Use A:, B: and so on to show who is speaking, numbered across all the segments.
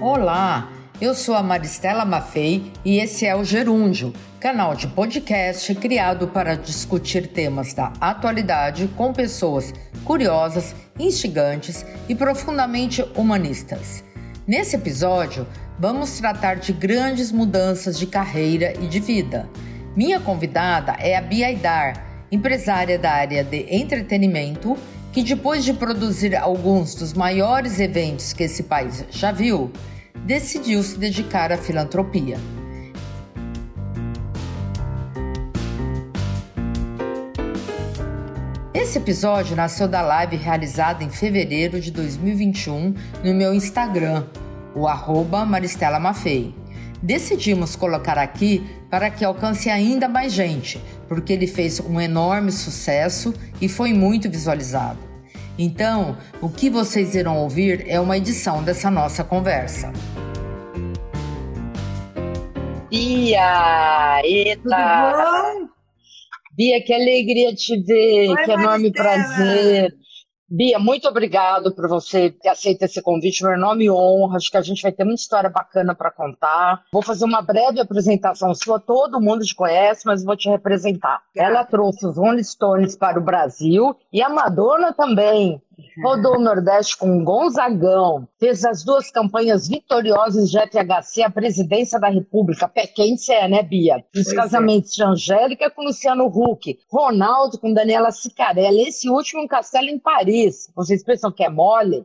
A: Olá, eu sou a Maristela Maffei e esse é o Gerúndio, canal de podcast criado para discutir temas da atualidade com pessoas curiosas, instigantes e profundamente humanistas. Nesse episódio, vamos tratar de grandes mudanças de carreira e de vida. Minha convidada é a Bia Aidar, empresária da área de entretenimento, que depois de produzir alguns dos maiores eventos que esse país já viu, decidiu se dedicar à filantropia. Esse episódio nasceu da live realizada em fevereiro de 2021 no meu Instagram, o arroba Maristela Maffei. Decidimos colocar aqui para que alcance ainda mais gente, porque ele fez um enorme sucesso e foi muito visualizado. Então, o que vocês irão ouvir é uma edição dessa nossa conversa.
B: Bia, eita! Bia, que alegria te ver, Oi, que enorme prazer. Bia, muito obrigado por você ter aceito esse convite. Meu nome honra. Acho que a gente vai ter muita história bacana para contar. Vou fazer uma breve apresentação sua. Todo mundo te conhece, mas vou te representar. Ela trouxe os Rolling Stones para o Brasil e a Madonna também. Rodou o Nordeste com Gonzagão, fez as duas campanhas vitoriosas de FHC, a presidência da República. Pé quente é, né, Bia? Os é. casamentos é. de Angélica com Luciano Huck, Ronaldo com Daniela Sicarella, esse último um castelo em Paris. Vocês pensam que é mole?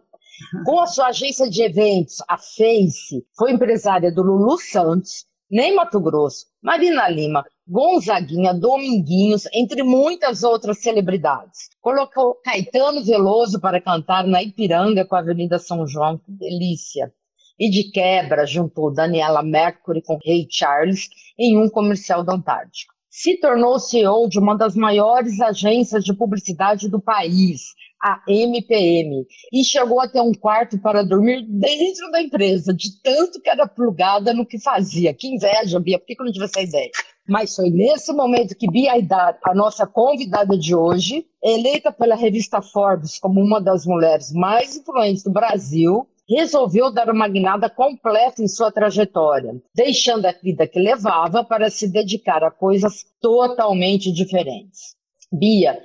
B: Com a sua agência de eventos, a Face, foi empresária do Lulu Santos, nem Mato Grosso, Marina Lima, Gonzaguinha, Dominguinhos, entre muitas outras celebridades. Colocou Caetano Veloso para cantar na Ipiranga com a Avenida São João, que delícia. E de quebra, juntou Daniela Mercury com Ray Charles em um comercial da Antártica. Se tornou CEO de uma das maiores agências de publicidade do país, a MPM, e chegou a ter um quarto para dormir dentro da empresa, de tanto que era plugada no que fazia. Que inveja, Bia, por que eu não tive essa ideia? Mas foi nesse momento que Bia Aidar, a nossa convidada de hoje, eleita pela revista Forbes como uma das mulheres mais influentes do Brasil, resolveu dar uma guinada completa em sua trajetória, deixando a vida que levava para se dedicar a coisas totalmente diferentes. Bia,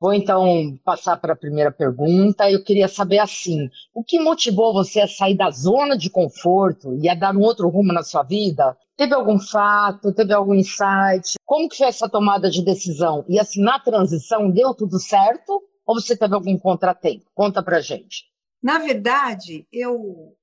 B: Vou então passar para a primeira pergunta. Eu queria saber assim: o que motivou você a sair da zona de conforto e a dar um outro rumo na sua vida? Teve algum fato? Teve algum insight? Como que foi essa tomada de decisão? E assim, na transição, deu tudo certo? Ou você teve algum contratempo? Conta pra gente.
C: Na verdade, eu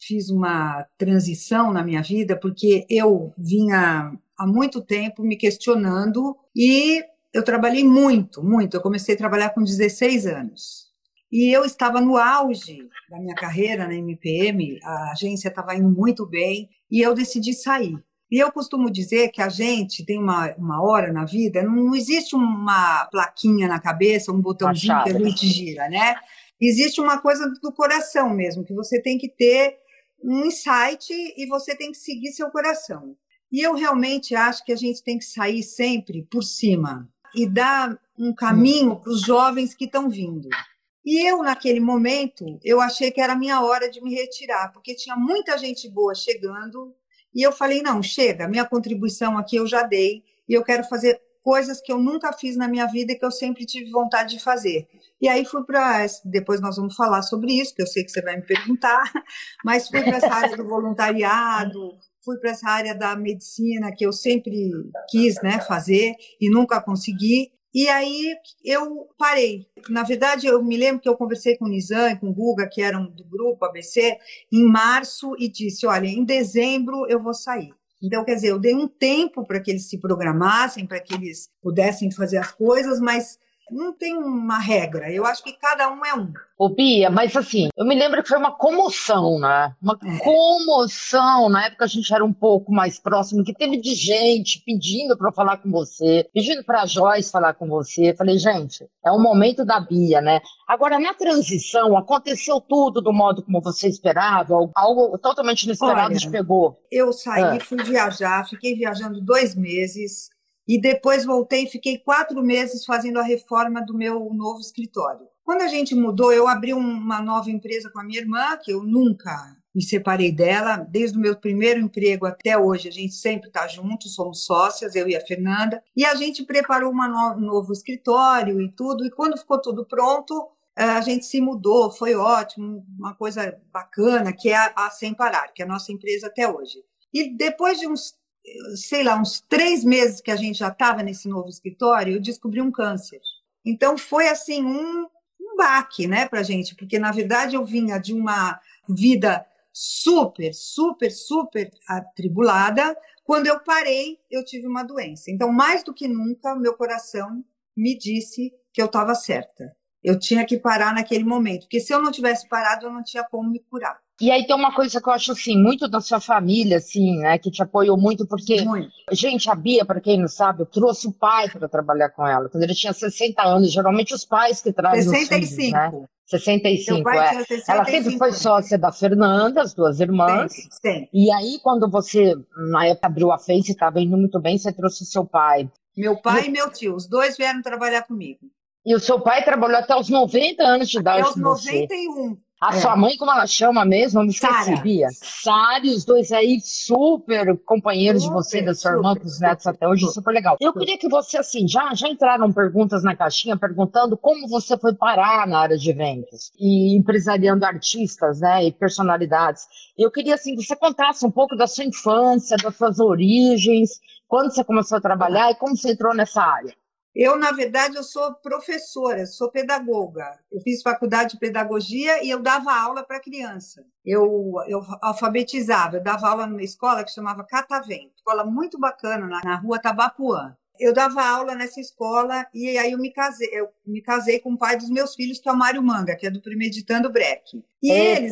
C: fiz uma transição na minha vida porque eu vinha há muito tempo me questionando e eu trabalhei muito, muito. Eu comecei a trabalhar com 16 anos. E eu estava no auge da minha carreira na MPM, a agência estava indo muito bem e eu decidi sair. E eu costumo dizer que a gente tem uma, uma hora na vida, não existe uma plaquinha na cabeça, um botãozinho que a gente gira, né? Existe uma coisa do coração mesmo, que você tem que ter um insight e você tem que seguir seu coração. E eu realmente acho que a gente tem que sair sempre por cima e dar um caminho para os jovens que estão vindo. E eu, naquele momento, eu achei que era a minha hora de me retirar, porque tinha muita gente boa chegando, e eu falei, não, chega, minha contribuição aqui eu já dei, e eu quero fazer coisas que eu nunca fiz na minha vida e que eu sempre tive vontade de fazer. E aí fui para. Depois nós vamos falar sobre isso, que eu sei que você vai me perguntar, mas fui para essa área do voluntariado, fui para essa área da medicina que eu sempre quis né, fazer e nunca consegui. E aí eu parei. Na verdade, eu me lembro que eu conversei com o Nizam e com o Guga, que eram do grupo ABC, em março e disse: olha, em dezembro eu vou sair. Então, quer dizer, eu dei um tempo para que eles se programassem, para que eles pudessem fazer as coisas, mas não tem uma regra. Eu acho que cada um é um.
B: Ô, Bia, mas assim, eu me lembro que foi uma comoção, né? Uma é. comoção. Na época a gente era um pouco mais próximo, que teve de gente pedindo para falar com você, pedindo para Joyce falar com você. Falei, gente, é o momento da Bia, né? Agora, na transição, aconteceu tudo do modo como você esperava, algo totalmente inesperado Olha, te pegou.
C: Eu saí, ah. fui viajar, fiquei viajando dois meses e depois voltei e fiquei quatro meses fazendo a reforma do meu novo escritório. Quando a gente mudou, eu abri uma nova empresa com a minha irmã, que eu nunca me separei dela. Desde o meu primeiro emprego até hoje, a gente sempre está junto, somos sócias, eu e a Fernanda. E a gente preparou um novo escritório e tudo. E quando ficou tudo pronto, eh, a gente se mudou, foi ótimo, uma coisa bacana, que é a Sem Parar, que é a nossa empresa até hoje. E depois de uns, sei lá, uns três meses que a gente já estava nesse novo escritório, eu descobri um câncer. Então foi assim um, um baque, né, para gente, porque na verdade eu vinha de uma vida super, super, super atribulada. Quando eu parei, eu tive uma doença. Então, mais do que nunca, meu coração me disse que eu estava certa. Eu tinha que parar naquele momento, porque se eu não tivesse parado, eu não tinha como me curar.
B: E aí tem uma coisa que eu acho assim, muito da sua família, assim, né, que te apoiou muito, porque, muito. gente, a Bia, para quem não sabe, eu trouxe o pai para trabalhar com ela, quando ele tinha 60 anos, geralmente os pais que trazem 65. os filhos, né? 65, é. 65. Ela sempre foi sócia da Fernanda, as duas irmãs. Sim, sim. E aí, quando você, na época, abriu a Face e estava indo muito bem, você trouxe o seu pai.
C: Meu pai e, e meu tio, os dois vieram trabalhar comigo.
B: E o seu pai trabalhou até os 90 anos de idade.
C: Até os 91. Você.
B: A é. sua mãe, como ela chama mesmo? Eu me esqueci, Bia. Sari, os dois aí super companheiros super, de você, da sua irmã, com os netos até hoje, super, super legal. Eu queria que você, assim, já, já entraram perguntas na caixinha perguntando como você foi parar na área de eventos e empresariando artistas, né, e personalidades. Eu queria, assim, que você contasse um pouco da sua infância, das suas origens, quando você começou a trabalhar e como você entrou nessa área.
C: Eu, na verdade, eu sou professora, sou pedagoga. Eu fiz faculdade de pedagogia e eu dava aula para criança. Eu, eu alfabetizava, eu dava aula numa escola que chamava Catavento, escola muito bacana na, na rua Tabapuã. Eu dava aula nessa escola e aí eu me casei, eu me casei com o pai dos meus filhos, que é o Mário Manga, que é do Premeditando Breck. E Eita. eles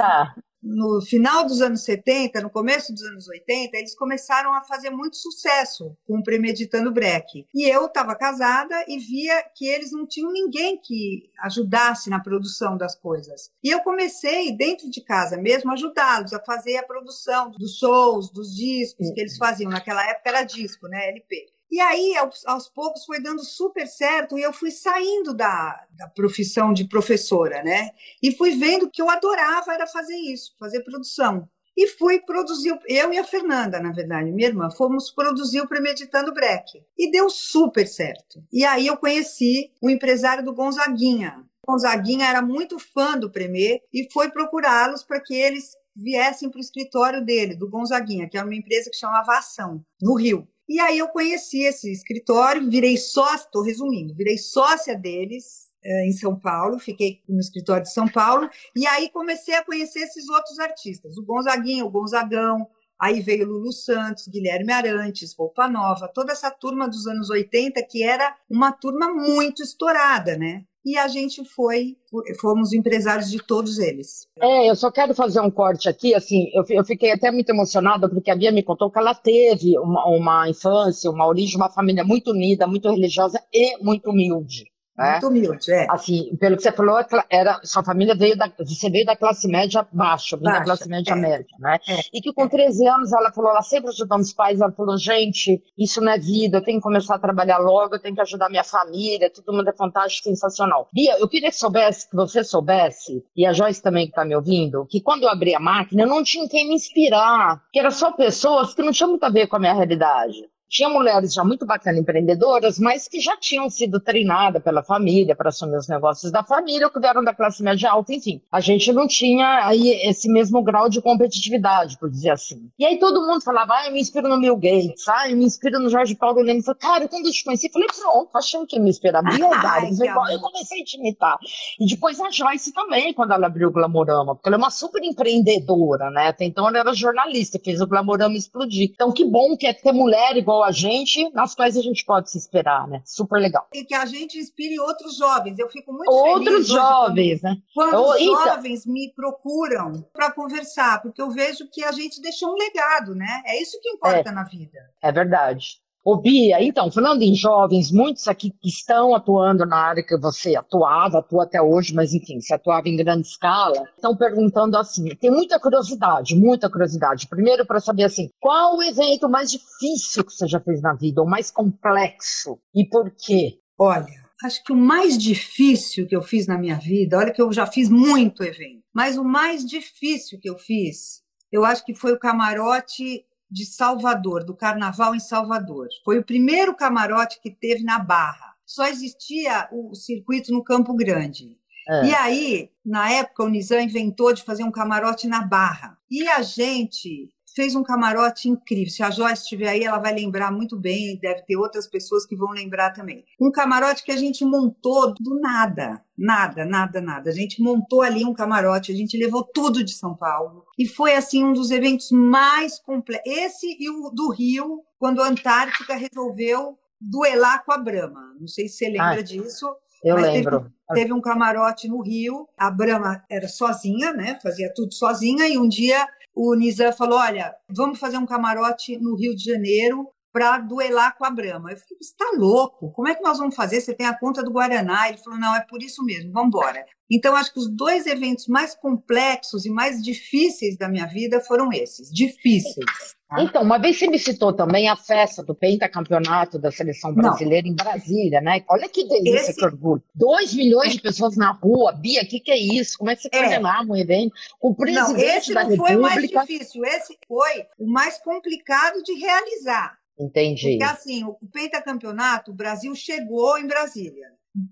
C: no final dos anos 70, no começo dos anos 80, eles começaram a fazer muito sucesso com o Premeditando Breck. E eu estava casada e via que eles não tinham ninguém que ajudasse na produção das coisas. E eu comecei, dentro de casa mesmo, ajudá-los a fazer a produção dos shows, dos discos que eles faziam. Naquela época era disco, né? LP. E aí, aos, poucos, foi dando super certo e eu fui saindo da, da profissão de professora, né? E fui vendo que eu adorava era fazer isso, fazer produção. E fui produzir, eu e a Fernanda, na verdade, minha irmã, fomos produzir o Premeditando Breck. E deu super certo. E aí eu conheci o empresário do Gonzaguinha. O Gonzaguinha era muito fã do Premier e foi procurá-los para que eles viessem para o escritório dele, do Gonzaguinha, que é uma empresa que chamava Ação, no Rio. E aí eu conheci esse escritório, virei sócia, estou resumindo, virei sócia deles eh, em São Paulo, fiquei no escritório de São Paulo, e aí comecei a conhecer esses outros artistas, o Gonzaguinho, o Gonzagão, aí veio Lulu Santos, Guilherme Arantes, Roupa Nova, toda essa turma dos anos 80, que era uma turma muito estourada, né? E a gente foi, fomos empresários de todos eles.
B: É, eu só quero fazer um corte aqui, assim, eu, eu fiquei até muito emocionada porque a Bia me contou que ela teve uma, uma infância, uma origem, uma família muito unida, muito religiosa e muito humilde.
C: Né? Muito humilde, é.
B: Assim, pelo que você falou, era, sua família veio da, você veio da classe média baixa, veio da classe média é. média, né? É. E que com 13 anos ela falou, ela sempre ajudou os pais, ela falou, gente, isso não é vida, eu tenho que começar a trabalhar logo, eu tenho que ajudar minha família, todo mundo é fantástico, sensacional. Bia, eu queria que soubesse, que você soubesse, e a Joyce também que está me ouvindo, que quando eu abri a máquina, eu não tinha quem me inspirar, que eram só pessoas que não tinham muito a ver com a minha realidade. Tinha mulheres já muito bacanas empreendedoras, mas que já tinham sido treinadas pela família para assumir os negócios da família, ou que vieram da classe média alta, enfim. A gente não tinha aí esse mesmo grau de competitividade, por dizer assim. E aí todo mundo falava, ah, eu me inspiro no Bill Gates, ah, eu me inspiro no Jorge Paulo Leme. Eu falei, cara, quando eu te conheci, eu falei, pronto, achei que me inspirar. Verdade. eu comecei a te imitar. E depois a Joyce também, quando ela abriu o Glamorama, porque ela é uma super empreendedora, né? Até então ela era jornalista, fez o Glamorama explodir. Então que bom que é ter mulher igual igual a gente, nas quais a gente pode se esperar, né? Super legal.
C: E que a gente inspire outros jovens. Eu fico muito
B: outros
C: feliz.
B: Outros jovens, né?
C: Quando os jovens me procuram para conversar, porque eu vejo que a gente deixou um legado, né? É isso que importa
B: é,
C: na vida.
B: É verdade. Ô Bia, então, falando em jovens, muitos aqui que estão atuando na área que você atuava, atua até hoje, mas enfim, se atuava em grande escala, estão perguntando assim, tem muita curiosidade, muita curiosidade. Primeiro para saber assim, qual o evento mais difícil que você já fez na vida, ou mais complexo, e por quê?
C: Olha, acho que o mais difícil que eu fiz na minha vida, olha que eu já fiz muito evento, mas o mais difícil que eu fiz eu acho que foi o camarote de Salvador, do Carnaval em Salvador. Foi o primeiro camarote que teve na Barra. Só existia o circuito no Campo Grande. É. E aí, na época, o Nizam inventou de fazer um camarote na Barra. E a gente fez um camarote incrível. Se a Joyce estiver aí, ela vai lembrar muito bem, deve ter outras pessoas que vão lembrar também. Um camarote que a gente montou do nada, nada, nada, nada. A gente montou ali um camarote, a gente levou tudo de São Paulo. E foi, assim, um dos eventos mais completos. Esse e o do Rio, quando a Antártica resolveu duelar com a Brahma. Não sei se você lembra disso.
B: Eu lembro.
C: Teve, teve, um camarote no Rio, a Brahma era sozinha, né? Fazia tudo sozinha, e um dia o Nizam falou: olha, vamos fazer um camarote no Rio de Janeiro para duelar com a Brahma. Eu falei, você está louco? Como é que nós vamos fazer? Você tem a conta do Guaraná? Ele falou, não, é por isso mesmo, vamos embora. Então, acho que os dois eventos mais complexos e mais difíceis da minha vida foram esses, difíceis.
B: Tá? Então, uma vez você me citou também a festa do pentacampeonato da seleção brasileira não. em Brasília, né? Olha que delícia, Esse... que orgulho. Dois milhões de pessoas na rua. Bia, o que, que é isso? Como é que você coordenava é. um evento? O presidente não,
C: esse
B: da
C: não
B: República...
C: foi o mais difícil, esse foi o mais complicado de realizar.
B: Entendi.
C: Porque assim, o pentacampeonato, o Brasil chegou em Brasília.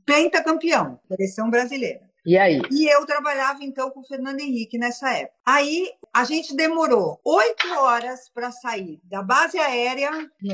C: Pentacampeão, seleção brasileira.
B: E aí?
C: E eu trabalhava então com o Fernando Henrique nessa época. Aí a gente demorou oito horas para sair da base aérea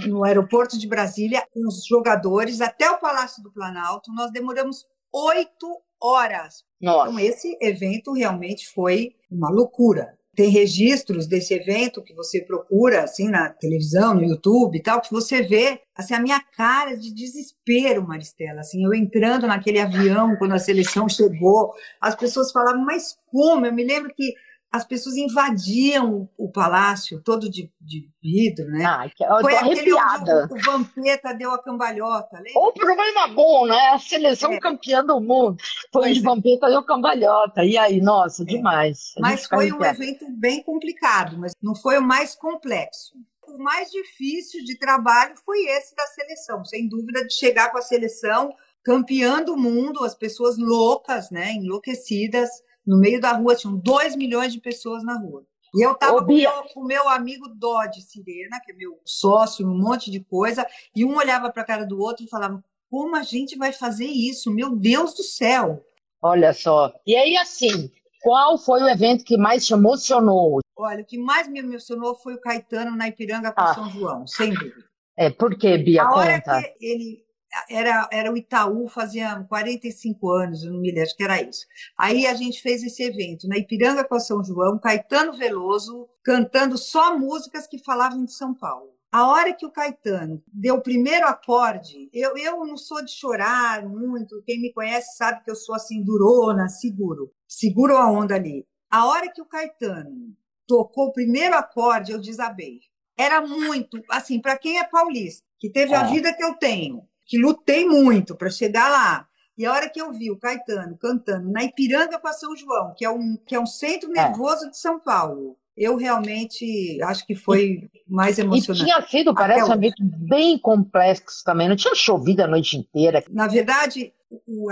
C: no aeroporto de Brasília com os jogadores até o Palácio do Planalto. Nós demoramos oito horas.
B: Nossa.
C: Então esse evento realmente foi uma loucura tem registros desse evento que você procura assim na televisão, no YouTube e tal, que você vê assim a minha cara de desespero, Maristela, assim, eu entrando naquele avião quando a seleção chegou, as pessoas falavam: "Mas como?". Eu me lembro que as pessoas invadiam o, palácio todo de, de vidro, né?
B: Ah, que, eu Foi aquele onde
C: o, o Vampeta deu a cambalhota. Lembra?
B: O problema bom, né? A seleção é. campeã do mundo. Foi onde o é. Vampeta deu cambalhota. E aí, nossa, é. demais.
C: Mas foi um evento bem complicado, mas não foi o mais complexo. O mais difícil de trabalho foi esse da seleção, sem dúvida, de chegar com a seleção campeã do mundo, as pessoas loucas, né? Enlouquecidas no meio da rua, tinham 2 milhões de pessoas na rua. E eu estava com, o meu amigo Dodge Sirena, que é meu sócio, um monte de coisa, e um olhava para a cara do outro e falava: como a gente vai fazer isso? Meu Deus do céu!
B: Olha só. E aí, assim, qual foi o evento que mais te emocionou?
C: Olha, o que mais me emocionou foi o Caetano na Ipiranga com ah. São João, sempre.
B: É, por que, Bia?
C: A
B: conta.
C: hora que ele era, era o Itaú, fazia 45 anos, não me lembro, acho que era isso. Aí a gente fez esse evento na Ipiranga com São João, Caetano Veloso, cantando só músicas que falavam de São Paulo. A hora que o Caetano deu o primeiro acorde, eu, eu não sou de chorar muito, quem me conhece sabe que eu sou assim, durona, seguro, seguro a onda ali. A hora que o Caetano tocou o primeiro acorde, eu desabei. Era muito, assim, para quem é paulista, que teve é. a vida que eu tenho, que lutei muito para chegar lá. E a hora que eu vi o Caetano cantando na Ipiranga com a São João, que é um, que é um centro é. nervoso é. de São Paulo, eu realmente acho que foi mais emocionante.
B: E tinha sido, parece, um evento bem complexo também, não tinha chovido a noite inteira.
C: Na verdade,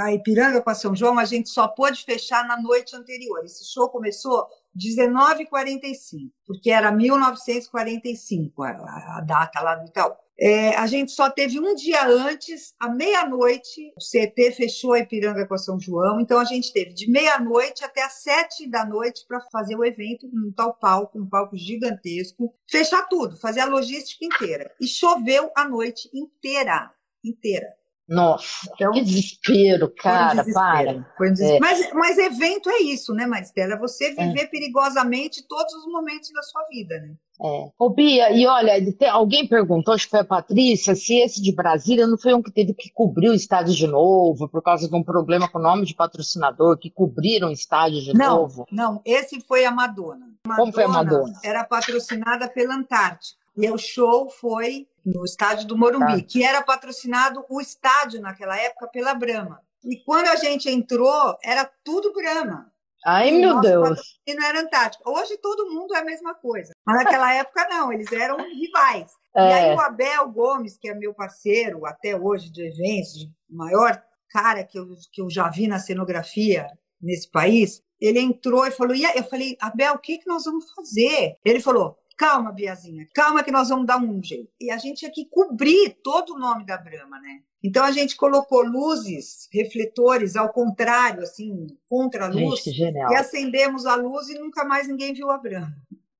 C: a Ipiranga com a São João, a gente só pôde fechar na noite anterior. Esse show começou 1945, porque era 1945 a, a data lá do Itaú. É, a gente só teve um dia antes, à meia-noite, o CT fechou a Ipiranga com a São João, então a gente teve de meia-noite até às sete da noite para fazer o evento num tal palco, um palco gigantesco, fechar tudo, fazer a logística inteira. E choveu a noite inteira, inteira.
B: Nossa, então, que desespero, cara, um desespero,
C: para. Um. É. Mas, mas evento é isso, né, Maristela? É você viver é. perigosamente todos os momentos da sua vida, né?
B: É. Ô, Bia, e olha, tem, alguém perguntou, acho que foi a Patrícia, se esse de Brasília não foi um que teve que cobrir o estádio de novo, por causa de um problema com o nome de patrocinador, que cobriram o estádio de
C: não,
B: novo.
C: Não, esse foi a Madonna.
B: Madonna. Como foi a Madonna?
C: Era patrocinada pela Antártica. E o show foi no estádio do Morumbi, que era patrocinado o estádio naquela época pela Brahma. E quando a gente entrou, era tudo Brahma.
B: Ai, e meu Deus.
C: E não era Antártica. Hoje todo mundo é a mesma coisa. Mas naquela época, não, eles eram rivais. É. E aí o Abel Gomes, que é meu parceiro até hoje de eventos, de maior cara que eu, que eu já vi na cenografia, nesse país, ele entrou e falou: e aí? Eu falei, Abel, o que, que nós vamos fazer? Ele falou: calma, Biazinha, calma que nós vamos dar um jeito. E a gente tinha que cobrir todo o nome da Brahma, né? Então a gente colocou luzes, refletores ao contrário, assim, contra a luz,
B: gente, e
C: acendemos a luz e nunca mais ninguém viu a Brahma.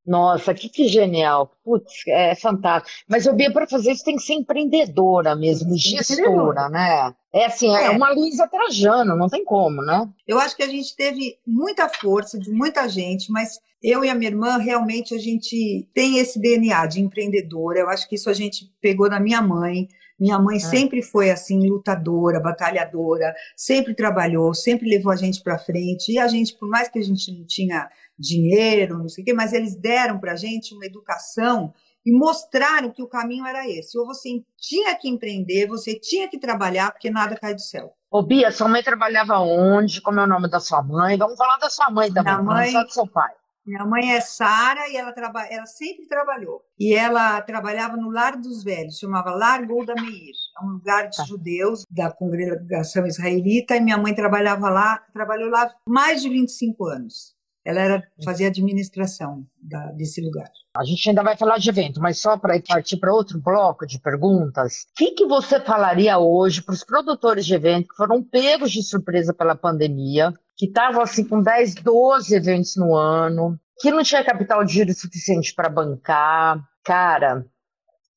B: Nossa, que, que genial. Putz, é fantástico. Mas, eu Bia, para fazer isso tem que ser empreendedora mesmo, gestora, né? É assim, é, é uma Luísa Trajano, não tem como, né?
C: Eu acho que a gente teve muita força de muita gente, mas eu e a minha irmã, realmente, a gente tem esse DNA de empreendedora. Eu acho que isso a gente pegou da minha mãe. Minha mãe é. sempre foi assim, lutadora, batalhadora, sempre trabalhou, sempre levou a gente para frente. E a gente, por mais que a gente não tinha dinheiro, não sei o quê, mas eles deram para a gente uma educação e mostraram que o caminho era esse. Ou você tinha que empreender, você tinha que trabalhar, porque nada cai do céu.
B: Ô, Bia, sua mãe trabalhava onde? Como é o nome da sua mãe? Vamos falar da sua mãe também,
C: mãe,
B: não só do seu pai.
C: Minha mãe é Sara e ela, traba... ela sempre trabalhou. E ela trabalhava no Lar dos Velhos, chamava Lar Golda Meir. É um lugar de tá. judeus da congregação israelita. E minha mãe trabalhava lá, trabalhou lá mais de 25 anos. Ela era fazia administração da, desse lugar.
B: A gente ainda vai falar de evento, mas só para partir para outro bloco de perguntas, o que, que você falaria hoje para os produtores de evento que foram pegos de surpresa pela pandemia, que estavam assim com 10, 12 eventos no ano, que não tinha capital de giro suficiente para bancar. Cara,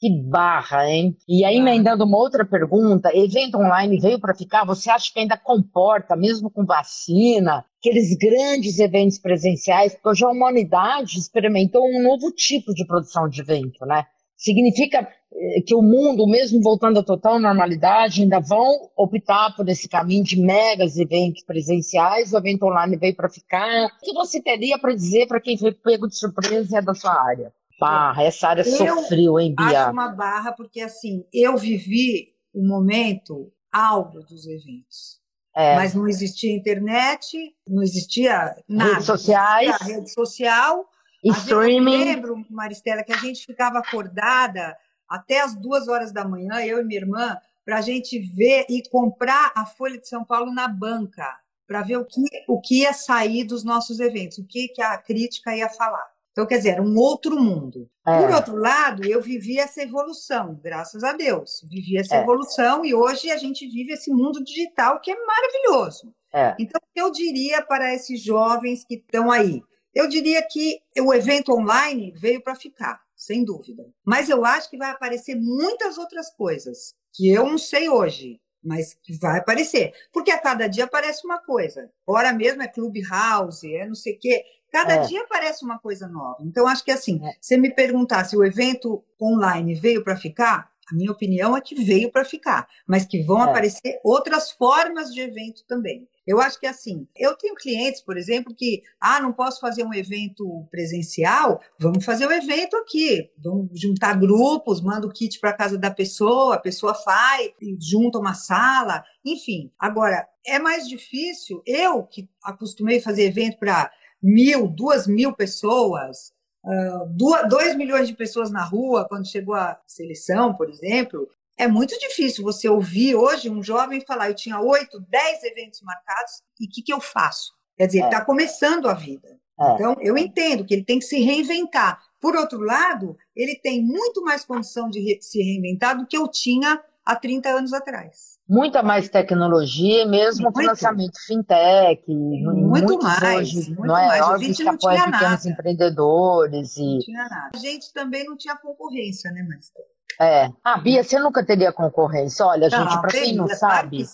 B: que barra, hein? E aí, emendando uma outra pergunta, evento online veio para ficar? Você acha que ainda comporta, mesmo com vacina, aqueles grandes eventos presenciais? Porque hoje a humanidade experimentou um novo tipo de produção de evento, né? Significa eh, que o mundo, mesmo voltando à total normalidade, ainda vão optar por esse caminho de megas eventos presenciais, o evento online veio para ficar. O que você teria para dizer para quem foi pego de surpresa e é da sua área? Barra, essa área eu sofreu, hein, Bia?
C: Acho uma barra, porque assim, eu vivi o momento áureo dos eventos. É. Mas não existia internet, não existia nada.
B: Redes sociais.
C: Rede social.
B: Streaming.
C: Eu lembro, Maristela, que a gente ficava acordada até as duas horas da manhã, eu e minha irmã, para a gente ver e comprar a Folha de São Paulo na banca, para ver o que, o que ia sair dos nossos eventos, o que, que a crítica ia falar. Então, quer dizer, era um outro mundo. É. Por outro lado, eu vivi essa evolução, graças a Deus. Vivi essa é. evolução e hoje a gente vive esse mundo digital que é maravilhoso. É. Então, eu diria para esses jovens que estão aí, eu diria que o evento online veio para ficar, sem dúvida. Mas eu acho que vai aparecer muitas outras coisas que eu não sei hoje, mas que vai aparecer. Porque a cada dia aparece uma coisa. Hora mesmo é Clubhouse, é não sei o quê. Cada é. dia aparece uma coisa nova. Então, acho que assim, é. se me perguntar se o evento online veio para ficar, a minha opinião é que veio para ficar, mas que vão é. aparecer outras formas de evento também. Eu acho que assim, eu tenho clientes, por exemplo, que, ah, não posso fazer um evento presencial, vamos fazer o um evento aqui. Vamos juntar grupos, manda o kit para casa da pessoa, a pessoa faz, junta uma sala, enfim. Agora, é mais difícil, eu que acostumei fazer evento para mil, duas mil pessoas, uh, dois milhões de pessoas na rua quando chegou a seleção, por exemplo, é muito difícil você ouvir hoje um jovem falar: eu tinha oito, dez eventos marcados e o que, que eu faço? Quer dizer, está é. começando a vida. É. Então, eu entendo que ele tem que se reinventar. Por outro lado, ele tem muito mais condição de re se reinventar do que eu tinha há 30 anos atrás.
B: Muita mais tecnologia, mesmo muito. financiamento fintech.
C: Muito mais. Hoje, muito não é? mais.
B: A gente não tinha pequenos
C: nada.
B: empreendedores. E...
C: Não tinha nada. A gente também não tinha concorrência, né, Marcelo?
B: É. Ah, Bia, você nunca teria concorrência. Olha, não, gente, para quem não sabe,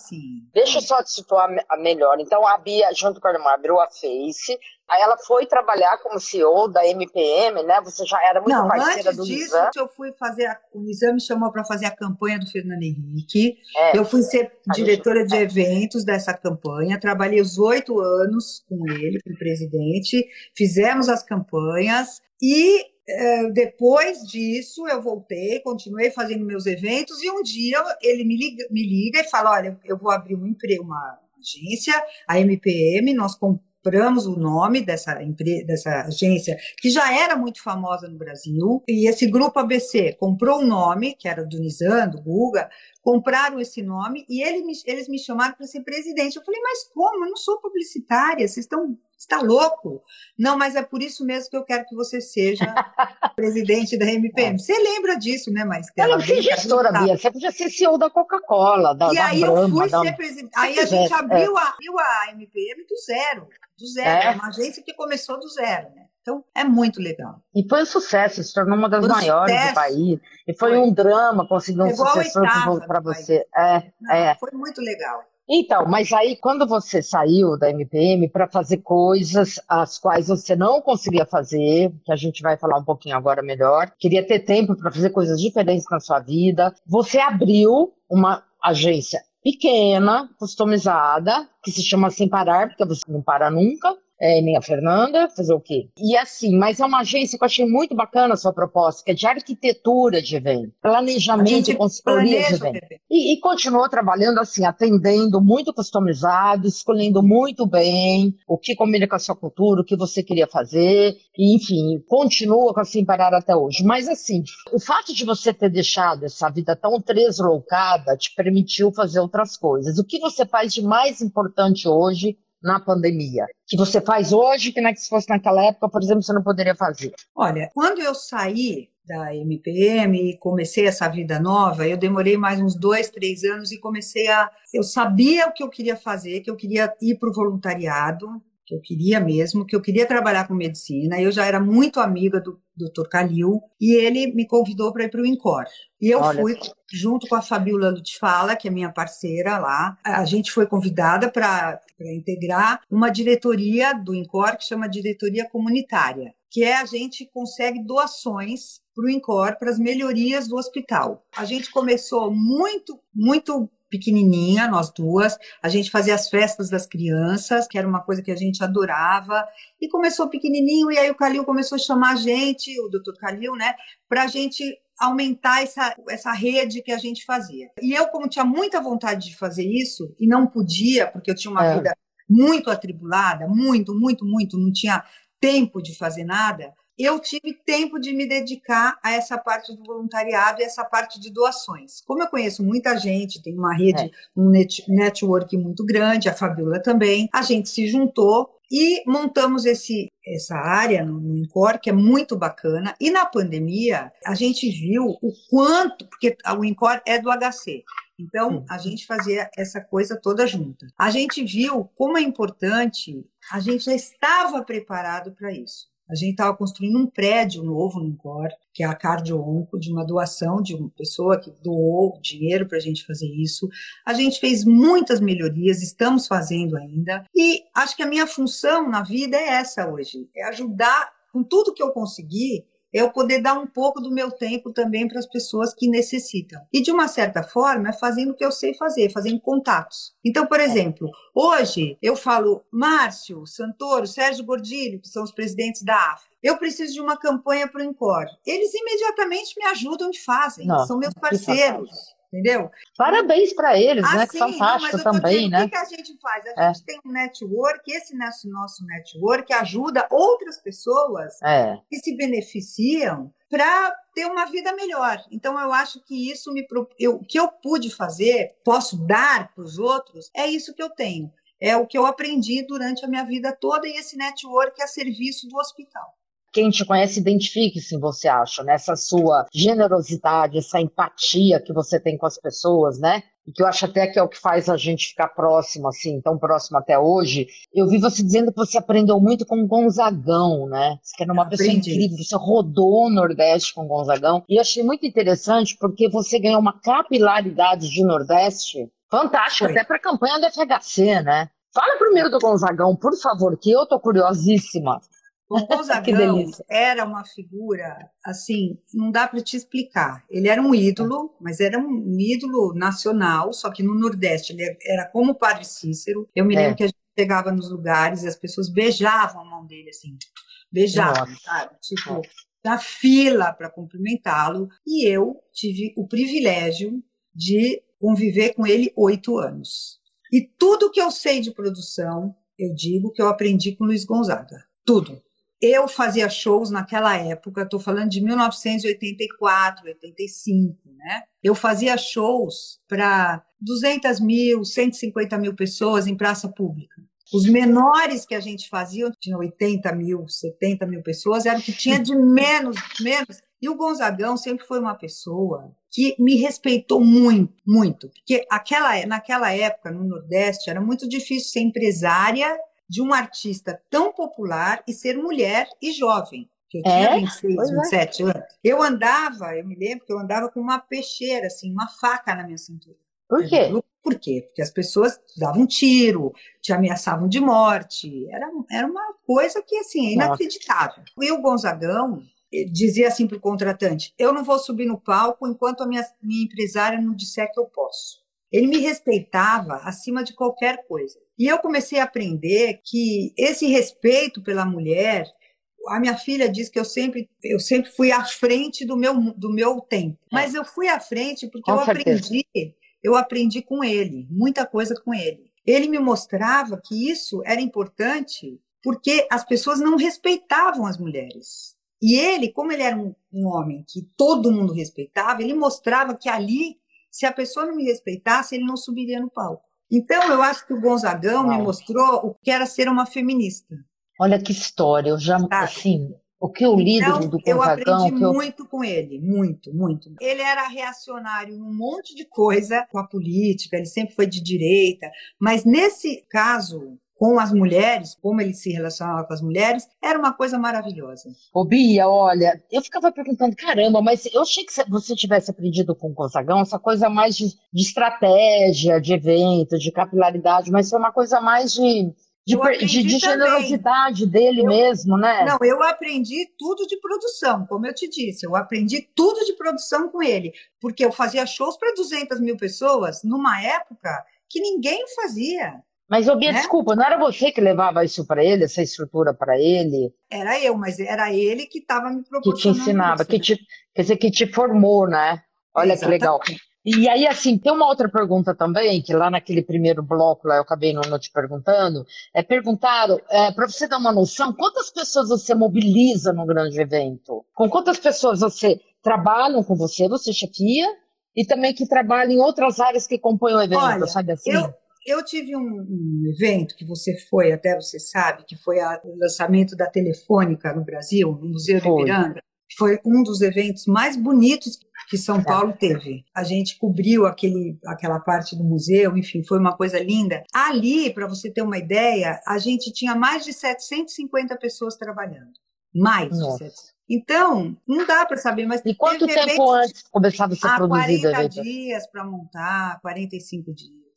B: deixa eu só te situar melhor. Então, a Bia, junto com a irmã, abriu a Face. Aí ela foi trabalhar como CEO da MPM, né? Você já era muito não, parceira
C: antes
B: do
C: disso, Nizam. eu fui fazer, a, o Nizam me chamou para fazer a campanha do Fernando Henrique. É, eu fui ser diretora gente, de é. eventos dessa campanha. Trabalhei os oito anos com ele, com o presidente. Fizemos as campanhas e depois disso, eu voltei, continuei fazendo meus eventos, e um dia ele me liga, me liga e fala: Olha, eu vou abrir um emprego, uma agência, a MPM, nós compramos o nome dessa, dessa agência, que já era muito famosa no Brasil, e esse grupo ABC comprou o um nome, que era do Nizam, do Guga, compraram esse nome e ele me, eles me chamaram para ser presidente. Eu falei, mas como? Eu não sou publicitária, vocês estão está louco? Não, mas é por isso mesmo que eu quero que você seja presidente da MPM. É. Você lembra disso, né, Maristela?
B: Eu fui gestora, Bia. Você podia ser CEO da Coca-Cola, da,
C: e
B: da
C: aí
B: Brahma,
C: eu fui
B: da...
C: ser presidente. Aí a gente abriu, é. a, abriu a MPM do zero. Do zero. É. uma agência que começou do zero, né? Então, é muito legal.
B: E foi um sucesso, se tornou uma das foi maiores sucesso. do país. E foi, foi, um drama conseguir um sucessor para você. É,
C: Não,
B: é.
C: Foi muito legal.
B: Então, mas aí quando você saiu da MPM para fazer coisas as quais você não conseguia fazer, que a gente vai falar um pouquinho agora melhor, queria ter tempo para fazer coisas diferentes na sua vida, você abriu uma agência pequena, customizada, que se chama Sem Parar, porque você não para nunca, é, nem a Fernanda, fazer o quê? E assim, mas é uma agência que eu achei muito bacana a sua proposta, que é de arquitetura de evento, planejamento e consultoria de evento. E, e continuou trabalhando assim, atendendo muito customizado, escolhendo muito bem o que combina com a sua cultura, o que você queria fazer, e enfim, continua com assim parar até hoje. Mas assim, o fato de você ter deixado essa vida tão tresloucada te permitiu fazer outras coisas. O que você faz de mais importante hoje na pandemia? Que você faz hoje que, não é que se fosse naquela época, por exemplo, você não poderia fazer?
C: Olha, quando eu saí da MPM e comecei essa vida nova, eu demorei mais uns dois, três anos e comecei a. Eu sabia o que eu queria fazer, que eu queria ir para o voluntariado, que eu queria mesmo, que eu queria trabalhar com medicina. Eu já era muito amiga do Dr. Calil e ele me convidou para ir para o INCOR. E eu Olha. fui junto com a Fabiola Lutfala, que é minha parceira lá. A gente foi convidada para integrar uma diretoria do INCOR que chama Diretoria Comunitária, que é a gente consegue doações para o INCOR para as melhorias do hospital. A gente começou muito, muito pequenininha, nós duas. A gente fazia as festas das crianças, que era uma coisa que a gente adorava. E começou pequenininho, e aí o Calil começou a chamar a gente, o doutor Calil, né, para a gente aumentar essa, essa rede que a gente fazia. E eu, como tinha muita vontade de fazer isso, e não podia, porque eu tinha uma é. vida muito atribulada, muito, muito, muito, não tinha tempo de fazer nada, eu tive tempo de me dedicar a essa parte do voluntariado e essa parte de doações. Como eu conheço muita gente, tem uma rede, é. um net, network muito grande, a Fabiola também, a gente se juntou e montamos esse, essa área no, Incor, que é muito bacana. E na pandemia, a gente viu o quanto, porque o Incor é do HC, então, a gente fazia essa coisa toda junta. A gente viu como é importante, a gente já estava preparado para isso. A gente estava construindo um prédio novo no Incor, que é a Cardio-Onco, de uma doação de uma pessoa que doou dinheiro para a gente fazer isso. A gente fez muitas melhorias, estamos fazendo ainda. E acho que a minha função na vida é essa hoje: é ajudar com tudo que eu conseguir eu poder dar um pouco do meu tempo também para as pessoas que necessitam. E de uma certa forma, é fazendo o que eu sei fazer, fazendo contatos. Então, por exemplo, hoje eu falo Márcio, Santoro, Sérgio Gordilho, que são os presidentes da África. Eu preciso de uma campanha para o Encore. Eles imediatamente me ajudam e fazem, Não, são meus parceiros entendeu?
B: Parabéns para eles, né? Que fantástico também, né?
C: O que, a gente faz? A é. gente tem um network, esse nosso, nosso network ajuda outras pessoas é. que se beneficiam para ter uma vida melhor. Então eu acho que isso me eu, o que eu pude fazer, posso dar para os outros, é isso que eu tenho. É o que eu aprendi durante a minha vida toda e esse network é a serviço do hospital
B: quem te conhece identifique-se em você, acha, nessa sua generosidade, essa empatia que você tem com as pessoas, né? E que eu acho até que é o que faz a gente ficar próximo, assim, tão próximo até hoje. Eu vi você dizendo que você aprendeu muito com Gonzagão, né? Você era uma Aprendi. pessoa incrível, você rodou o Nordeste com Gonzagão. E eu achei muito interessante porque você ganhou uma capilaridade de Nordeste fantástica, até para a campanha do FHC, né? Fala primeiro do Gonzagão, por favor, que eu tô curiosíssima.
C: O Gonzagão era uma figura, assim, não dá para te explicar. Ele era um ídolo, mas era um ídolo nacional, só que no Nordeste ele era como o Padre Cícero. Eu me lembro é. que a gente chegava nos lugares e as pessoas beijavam a mão dele, assim, beijavam, Nossa. sabe? Tipo, na fila para cumprimentá-lo. E eu tive o privilégio de conviver com ele oito anos. E tudo que eu sei de produção, Eu digo que eu aprendi com Luiz Gonzaga. Tudo. Eu fazia shows naquela época, estou falando de 1984, 85, né? Eu fazia shows para 200 mil, 150 mil pessoas em praça pública. Os menores que a gente fazia, tinha 80 mil, 70 mil pessoas, era o que tinha de menos, menos. E o Gonzagão sempre foi uma pessoa que me respeitou muito, muito. Porque aquela, naquela época, no Nordeste, era muito difícil ser empresária de um artista tão popular e ser mulher e jovem. Que eu tinha é? 26, pois 27 é. anos. Eu andava, eu me lembro que eu andava com uma peixeira, assim, uma faca na minha cintura.
B: Por quê?
C: Por quê? Porque as pessoas davam tiro, te ameaçavam de morte. Era, era uma coisa que, assim, é inacreditável. E o Gonzagão eh, dizia assim para o contratante: Eu não vou subir no palco enquanto a minha, minha empresária não disser que eu posso. Ele me respeitava acima de qualquer coisa. E eu comecei a aprender que esse respeito pela mulher, a minha filha diz que eu sempre, eu sempre fui à frente do meu, do meu tempo. É. Mas eu fui à frente porque com eu certeza. aprendi, eu aprendi com ele, muita coisa com ele. Ele me mostrava que isso era importante porque as pessoas não respeitavam as mulheres. E ele, como ele era um, um homem que todo mundo respeitava, ele mostrava que ali se a pessoa não me respeitasse, ele não subiria no palco. Então, eu acho que o Gonzagão Uau. me mostrou o que era ser uma feminista.
B: Olha que história, eu já, Sabe? assim, o que eu li então, do, do
C: Eu aprendi eu... muito com ele, muito, muito. Ele era reacionário em um monte de coisa com a política, ele sempre foi de direita, mas nesse caso, com as mulheres, como ele se relacionava com as mulheres, era uma coisa maravilhosa.
B: Ô Bia, olha, eu ficava perguntando, caramba, mas eu achei que você tivesse aprendido com o Gonzagão essa coisa mais de, de estratégia, de evento, de capilaridade, mas foi uma coisa mais de de, de, de generosidade dele eu, mesmo, né?
C: Não, eu aprendi tudo de produção, como eu te disse, eu aprendi tudo de produção com ele, porque eu fazia shows para 200 mil pessoas numa época que ninguém fazia.
B: Mas, ô Bia, né? desculpa, não era você que levava isso para ele, essa estrutura para ele?
C: Era eu, mas era ele que estava me proporcionando.
B: Que te ensinava, isso, que né? te, quer dizer, que te formou, né? Olha Exatamente. que legal. E aí, assim, tem uma outra pergunta também, que lá naquele primeiro bloco, lá eu acabei não, não te perguntando, é perguntaram, é, para você dar uma noção, quantas pessoas você mobiliza num grande evento? Com quantas pessoas você trabalham com você, você chefia, e também que trabalham em outras áreas que compõem o evento,
C: Olha,
B: sabe assim?
C: Eu eu tive um, um, evento que você foi, até você sabe, que foi a, o lançamento da Telefônica no Brasil, no Museu foi. de Ipiranga. Foi um dos eventos mais bonitos que São Paulo teve. A gente cobriu aquele, aquela parte do museu, enfim, foi uma coisa linda. Ali, para você ter uma ideia, a gente tinha mais de 750 pessoas trabalhando. Mais Nossa. de 700. Então, não dá para saber, mas.
B: E quanto tempo antes começava a ser produzido?
C: 40 dias para montar, 45 dias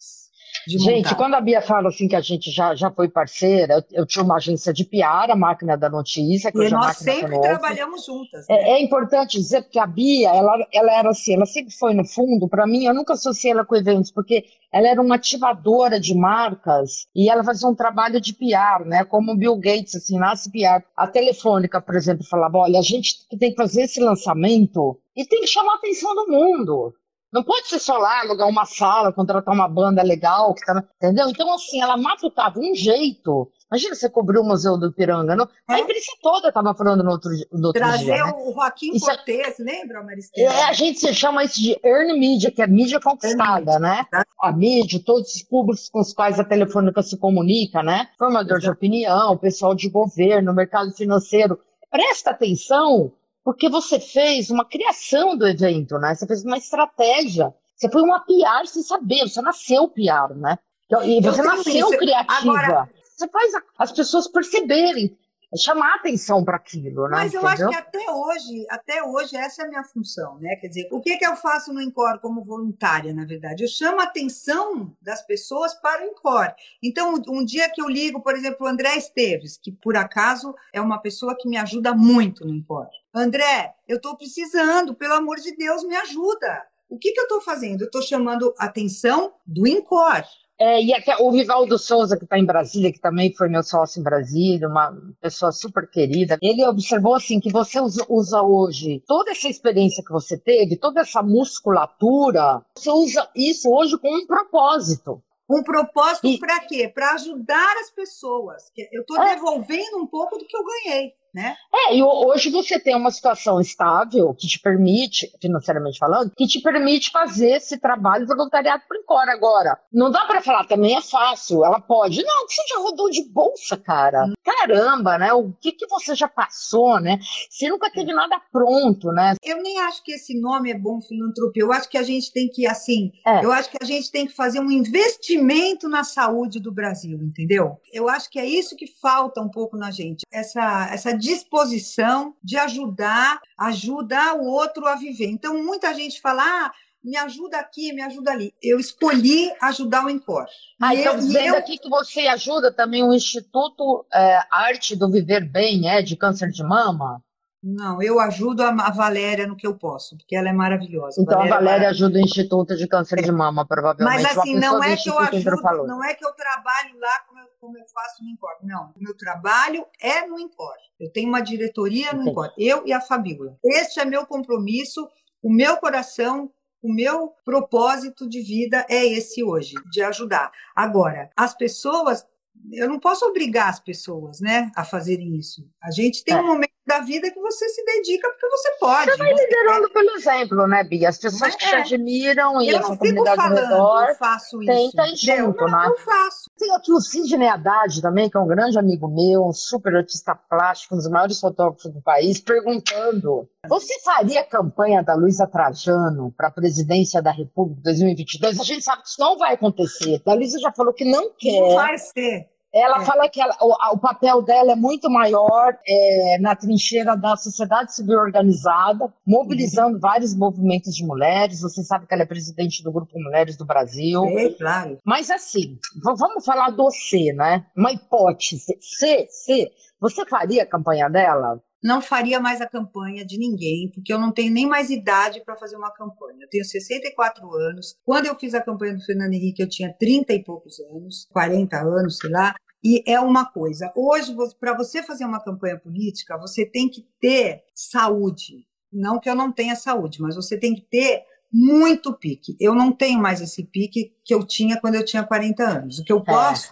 B: gente, quando a Bia fala assim que a gente já, já foi parceira, eu, eu tinha uma agência de PR, a máquina da notícia.
C: Que e nós sempre trabalhamos juntas.
B: É, né? É, é, importante dizer porque a Bia, ela, ela era assim, ela sempre foi no fundo, para mim, eu nunca associei ela com eventos, porque ela era uma ativadora de marcas e ela fazia um trabalho de PR, né? Como o Bill Gates, assim, nasce PR. A Telefônica, por exemplo, falava: olha, a gente tem que fazer esse lançamento e tem que chamar a atenção do mundo. Não pode ser só lá, alugar uma sala, contratar uma banda legal, que tá, entendeu? Então, assim, ela matutava um jeito. Imagina você cobriu o Museu do Ipiranga. Não? É? A imprensa toda estava falando no outro, no outro
C: Trazer
B: dia.
C: Trazer
B: né?
C: o Joaquim isso, é Cortez, lembra, Maristela?
B: É, a gente se chama isso de earn media, que é mídia conquistada, né? Tá. A mídia, todos os públicos com os quais a telefônica se comunica, né? Formador Exato. de opinião, pessoal de governo, mercado financeiro. Presta atenção porque você fez uma criação do evento, né? Você fez uma estratégia. Você foi uma PR sem saber, você nasceu PR, né? E você nasceu isso. criativa. Agora... Você faz as pessoas perceberem chamar atenção para aquilo, né?
C: Mas eu Entendeu? acho que até hoje, até hoje essa é a minha função, né? Quer dizer, o que que eu faço no Incor como voluntária, na verdade? Eu chamo a atenção das pessoas para o Incor. Então, um dia que eu ligo, por exemplo, o André Esteves, que por acaso é uma pessoa que me ajuda muito no Incor. André, eu estou precisando, pelo amor de Deus, me ajuda. O que, que eu estou fazendo? Eu estou chamando a atenção do Incor.
B: É, e aqui, o Rivaldo Souza, que está em Brasília, que também foi meu sócio em Brasília, uma pessoa super querida, ele observou assim que você usa, usa, hoje toda essa experiência que você teve, toda essa musculatura, você usa isso hoje com um propósito.
C: Um propósito e... para quê? Para ajudar as pessoas. Eu estou é. devolvendo um pouco do que eu ganhei. Né?
B: É, e hoje você tem uma situação estável que te permite, financeiramente falando, que te permite fazer esse trabalho voluntariado por Encore. Agora, não dá para falar também é fácil. Ela pode, não, você já rodou de bolsa, cara. Caramba, né? O que, que você já passou, né? Você nunca teve nada pronto, né?
C: Eu nem acho que esse nome é bom filantropia. Eu acho que a gente tem que, assim, é. eu acho que a gente tem que fazer um investimento na saúde do Brasil, entendeu? Eu acho que é isso que falta um pouco na gente. Essa, essa disposição de ajudar, ajudar o outro a viver. Então, muita gente fala, ah, me ajuda aqui, me ajuda ali. Eu escolhi ajudar o Encor.
B: Ah, então dizendo eu... aqui que você ajuda também o Instituto é, Arte do Viver Bem, é, de câncer de mama?
C: Não, eu ajudo a Valéria no que eu posso, porque ela é maravilhosa.
B: Então Valéria a Valéria é ajuda o Instituto de Câncer de Mama, provavelmente.
C: Mas assim, não é que eu ajudo, não é que eu trabalho lá como eu, como eu faço no Incor. Não, o meu trabalho é no Incor. Eu tenho uma diretoria no Incor, eu e a Fabíola. Este é meu compromisso, o meu coração o meu propósito de vida é esse hoje, de ajudar. Agora, as pessoas eu não posso obrigar as pessoas, né, a fazerem isso. A gente tem é. um momento da vida que você se dedica porque você pode.
B: Você vai liderando pelo exemplo, né, Bia? As pessoas que te é. admiram e eu essa comunidade falando, ao redor eu faço isso. tenta ir junto,
C: não,
B: né?
C: Eu faço.
B: Tem aqui o Sidney Haddad também, que é um grande amigo meu, um super artista plástico, um dos maiores fotógrafos do país, perguntando: você faria a campanha da Luísa Trajano para a presidência da República 2022? A gente sabe que isso não vai acontecer. A Luísa já falou que não quer.
C: Não vai ser.
B: Ela é. fala que ela, o, o, papel dela é muito maior é, na trincheira da sociedade civil organizada, mobilizando uhum. vários movimentos de mulheres. Você sabe que ela é presidente do Grupo Mulheres do Brasil.
C: É, claro.
B: Mas assim, vamos falar do C, né? Uma hipótese. C, C, você faria a campanha dela?
C: Não faria mais a campanha de ninguém, porque eu não tenho nem mais idade para fazer uma campanha. Eu tenho 64 anos. Quando eu fiz a campanha do Fernando Henrique, eu tinha 30 e poucos anos, 40 anos, sei lá. E é uma coisa. Hoje, para você fazer uma campanha política, você tem que ter saúde. Não que eu não tenha saúde, mas você tem que ter muito pique. Eu não tenho mais esse pique que eu tinha quando eu tinha 40 anos. O que eu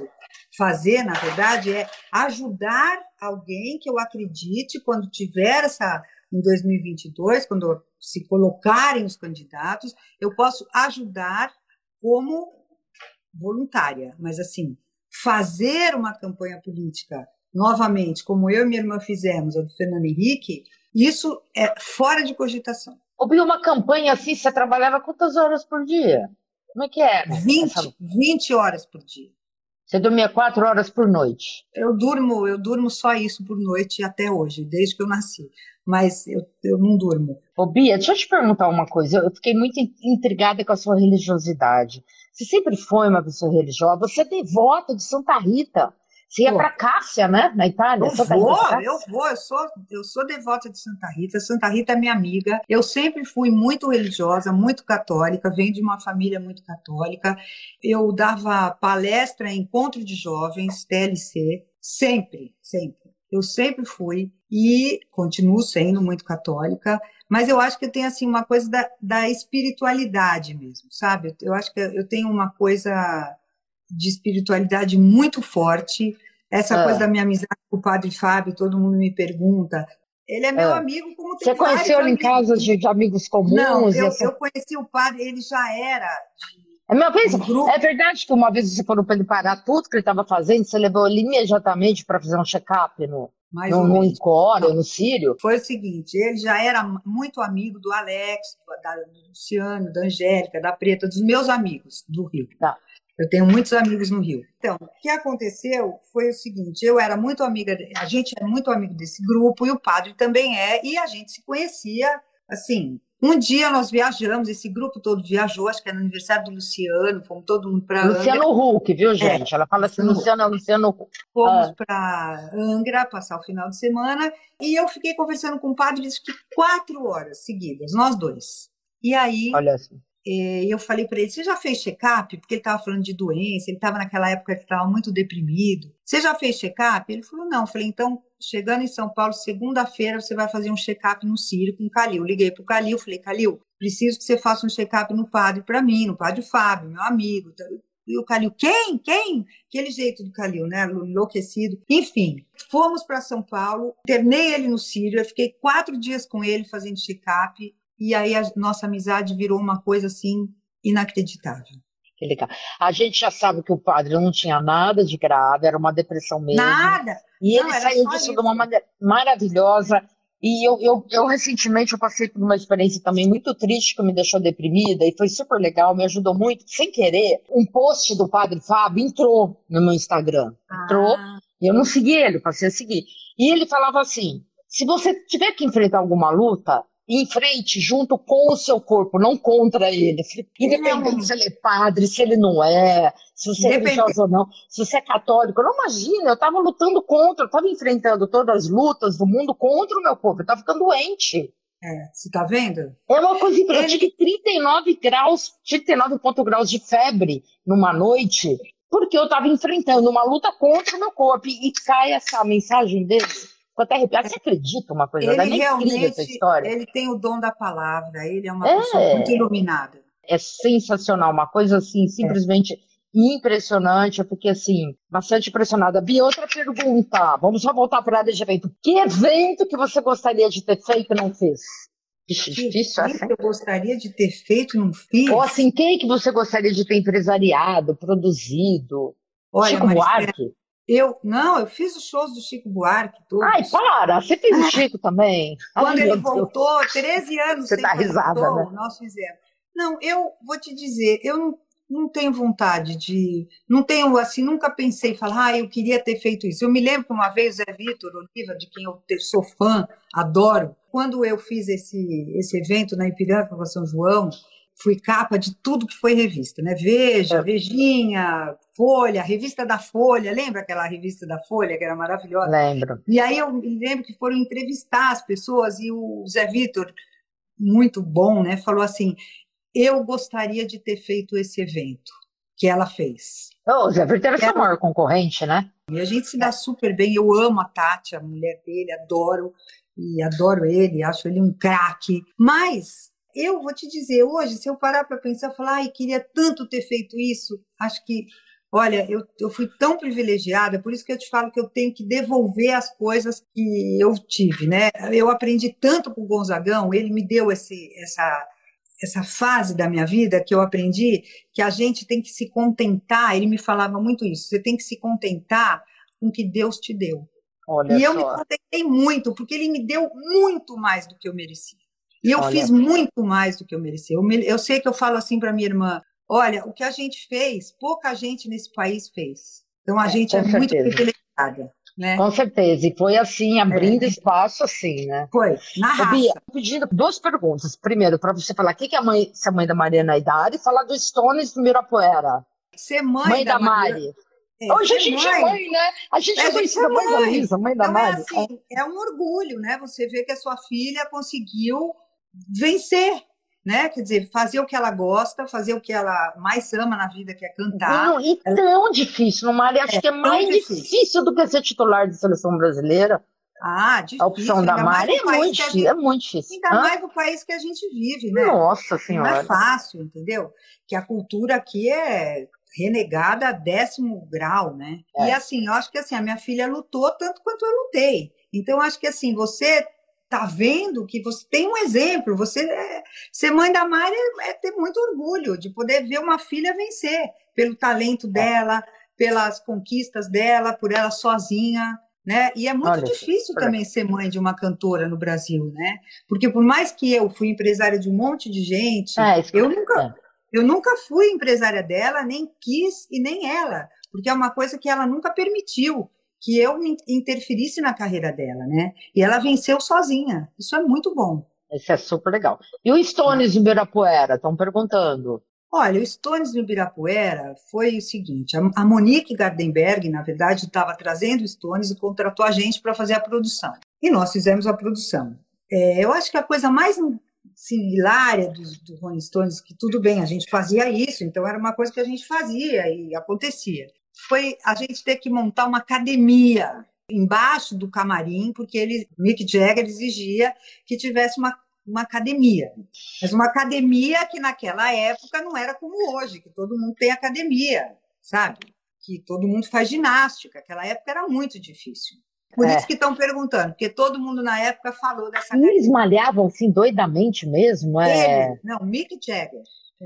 C: é. Fazer, na verdade, é ajudar alguém que eu acredite quando tiver essa em 2022, quando se colocarem os candidatos, eu posso ajudar como voluntária, mas assim, fazer uma campanha política novamente, como eu e minha irmã fizemos, a do Fernando Henrique, isso é fora de cogitação.
B: Ouvi uma campanha assim, você trabalhava quantas horas por dia? Como é que é?
C: 20, 20 horas por dia.
B: Você dormia quatro horas por noite?
C: Eu durmo, eu durmo só isso por noite até hoje, desde que eu nasci. Mas eu, eu não durmo.
B: Ô Bia, deixa eu te perguntar uma coisa. Eu fiquei muito intrigada com a sua religiosidade. Você sempre foi uma pessoa religiosa. Você é devota de Santa Rita. Você ia para Cássia, né? Na Itália?
C: Eu vou, eu vou. Eu sou, eu sou devota de Santa Rita. Santa Rita é minha amiga. Eu sempre fui muito religiosa, muito católica. Venho de uma família muito católica. Eu dava palestra em encontro de jovens, TLC, sempre, sempre. Eu sempre fui e continuo sendo muito católica, mas eu acho que eu tenho assim uma coisa da, da espiritualidade mesmo, sabe? Eu acho que eu tenho uma coisa de espiritualidade muito forte. Essa ah. coisa da minha amizade com o padre Fábio, todo mundo me pergunta. Ele é meu ah. amigo, como
B: Você conheceu ele em casa de, de, amigos comuns?
C: Não, eu, essa... eu conheci o padre, ele já era de
B: é, uma vez, um é verdade que uma vez você falou para ele parar tudo que ele estava fazendo, você levou ele imediatamente para fazer um check-up no, Mais no, no Encore, no Sírio?
C: Foi o seguinte, ele já era muito amigo do Alex, do, da, do Luciano, da Angélica, da Preta, dos meus amigos do Rio. Tá. Eu tenho muitos amigos no Rio. Então, o que aconteceu foi o seguinte: eu era muito amiga, a gente é muito amigo desse grupo e o padre também é, e a gente se conhecia assim. Um dia nós viajamos, esse grupo todo viajou, acho que era no aniversário do Luciano, fomos todo mundo para
B: Luciano Angra. Huck, viu, gente? É, Ela fala assim, Luciano, Luciano Huck.
C: Fomos ah. para Angra passar o final de semana e eu fiquei conversando com o padre disse que quatro horas seguidas, nós dois. E aí,
B: Olha assim.
C: É, eu falei para ele: você já fez check-up? Porque ele estava falando de doença, ele estava naquela época que estava muito deprimido. Você já fez check-up? Ele falou: não. Eu falei: então, chegando em São Paulo, segunda-feira, você vai fazer um check-up no Círio com o Calil. Liguei para o Calil, falei: Calil, preciso que você faça um check-up no padre para mim, no padre Fábio, meu amigo. E o Calil, quem? Quem? Aquele jeito do Calil, né? Enlouquecido. Enfim, fomos para São Paulo, internei ele no Sírio, eu fiquei quatro dias com ele fazendo check-up, e aí a nossa amizade virou uma coisa assim inacreditável.
B: Que legal. A gente já sabe que o padre não tinha nada de grave, era uma depressão mesmo.
C: Nada!
B: E ele saiu disso isso. de uma maneira maravilhosa. E eu, eu, eu, recentemente eu passei por uma experiência também muito triste que me deixou deprimida e foi super legal, me ajudou muito. Sem querer, um post do Padre Fábio entrou no meu Instagram. Entrou, ah. e eu não segui ele, passei a seguir. E ele falava assim: se você tiver que enfrentar alguma luta, em frente, junto com o seu corpo, não contra ele. Independente se ele é padre, se ele não é, se você é religioso ou não, se você é católico. Não imagina, eu estava lutando contra, eu estava enfrentando todas as lutas do mundo contra o meu corpo, eu estava ficando doente.
C: É, você tá vendo?
B: É uma coisa impressionante. Ele... Eu tive 39 graus, 39 pontos graus de febre numa noite, porque eu estava enfrentando uma luta contra o meu corpo. E cai essa mensagem dele Ficou até arrepiado. Você acredita uma coisa?
C: Ele realmente, essa história. ele tem o dom da palavra, ele é uma é. pessoa muito iluminada.
B: É sensacional, uma coisa assim, simplesmente é. impressionante. Eu fiquei assim, bastante impressionada. Bia, outra pergunta. Vamos só voltar para a área de evento. Que evento que você gostaria de ter feito e não fez?
C: Ixi, difícil assim. eu gostaria de ter feito e não fiz?
B: Ou assim, quem que você gostaria de ter empresariado, produzido? Olha, Chico Buarque?
C: Eu, não, eu fiz os shows do Chico Buarque todos.
B: Ai, para! Você fez o ah. Chico também?
C: Quando Ai, ele voltou, 13 anos
B: Você tá risada, voltou,
C: né? nós fizemos. Não, eu vou te dizer, eu não, não tenho vontade de. Não tenho, assim, nunca pensei, falar, ah, eu queria ter feito isso. Eu me lembro que uma vez o Zé Vitor Oliva, de quem eu sou fã, adoro, quando eu fiz esse, esse evento na Ipiranga com São João, fui capa de tudo que foi revista, né? Veja, é. Vejinha, Folha, revista da Folha, lembra aquela revista da Folha que era maravilhosa?
B: Lembro.
C: E aí eu me lembro que foram entrevistar as pessoas e o Zé Vitor, muito bom, né? Falou assim: eu gostaria de ter feito esse evento que ela fez.
B: Oh, o Zé Vitor era o maior concorrente, né?
C: E a gente se dá super bem. Eu amo a Tati, a mulher dele, adoro e adoro ele, acho ele um craque. Mas eu vou te dizer, hoje, se eu parar para pensar, falar, ai, queria tanto ter feito isso, acho que, olha, eu, eu fui tão privilegiada, por isso que eu te falo que eu tenho que devolver as coisas que eu tive, né? Eu aprendi tanto com o Gonzagão, ele me deu esse, essa, essa fase da minha vida que eu aprendi que a gente tem que se contentar, ele me falava muito isso, você tem que se contentar com o que Deus te deu.
B: Olha
C: e
B: só.
C: eu me contentei muito, porque ele me deu muito mais do que eu merecia. E eu olha. fiz muito mais do que eu mereci. Eu, eu sei que eu falo assim para minha irmã: olha, o que a gente fez, pouca gente nesse país fez. Então a é, gente é certeza. muito privilegiada. Né?
B: Com certeza, e foi assim, abrindo é. espaço assim, né?
C: Foi, na raça.
B: Bia, pedindo duas perguntas. Primeiro, para você falar o que, que é a mãe, se a mãe da Mariana é idade, e falar do Stones do Mirapuera.
C: Ser mãe,
B: mãe da, da Mari. É, Hoje a gente é mãe. é mãe, né? A gente é, é conhecida é mãe da Luísa, mãe da então, Mari.
C: É, assim, é um orgulho, né? Você vê que a sua filha conseguiu vencer, né? Quer dizer, fazer o que ela gosta, fazer o que ela mais ama na vida, que é cantar.
B: Não, e tão difícil, no Mari, acho é, que é mais difícil. difícil. do que ser titular de seleção brasileira.
C: Ah, difícil.
B: A opção da Mari é muito, difícil, é muito difícil.
C: Ainda Hã? mais no país que a gente vive, né?
B: Nossa Senhora.
C: Não é fácil, entendeu? Que a cultura aqui é renegada a décimo grau, né? É. E assim, eu acho que assim, a minha filha lutou tanto quanto eu lutei. Então, acho que assim, você tá vendo que você tem um exemplo. Você é, ser mãe da Mari é, é, ter muito orgulho de poder ver uma filha vencer pelo talento é. dela, pelas conquistas dela, por ela sozinha. Né? E é muito Olha, difícil também ser mãe de uma cantora no Brasil, né? Porque por mais que eu fui empresária de um monte de gente, é, eu nunca, é. eu nunca fui empresária dela, nem quis e nem ela, porque é uma coisa que ela nunca permitiu que eu interferisse na carreira dela, né? E ela venceu sozinha. Isso é muito bom.
B: Isso é super legal. E o Stones em Ibirapuera? Estão perguntando.
C: Olha, o Stones no Ibirapuera foi o seguinte: a Monique Gardenberg, na verdade, estava trazendo o Stones e contratou a gente para fazer a produção. E nós fizemos a produção. É, eu acho que a coisa mais assim, hilária do, do Rolling Stones, que tudo bem, a gente fazia isso, então era uma coisa que a gente fazia e acontecia foi a gente ter que montar uma academia embaixo do camarim, porque ele, Mick Jagger exigia que tivesse uma, uma academia. Mas uma academia que naquela época não era como hoje, que todo mundo tem academia. sabe? Que todo mundo faz ginástica. Aquela época era muito difícil. Por
B: É.
C: isso que estão perguntando, porque todo mundo na época falou dessa
B: E eles malhavam assim doidamente mesmo, é.
C: Ele, não, Mick Jagger.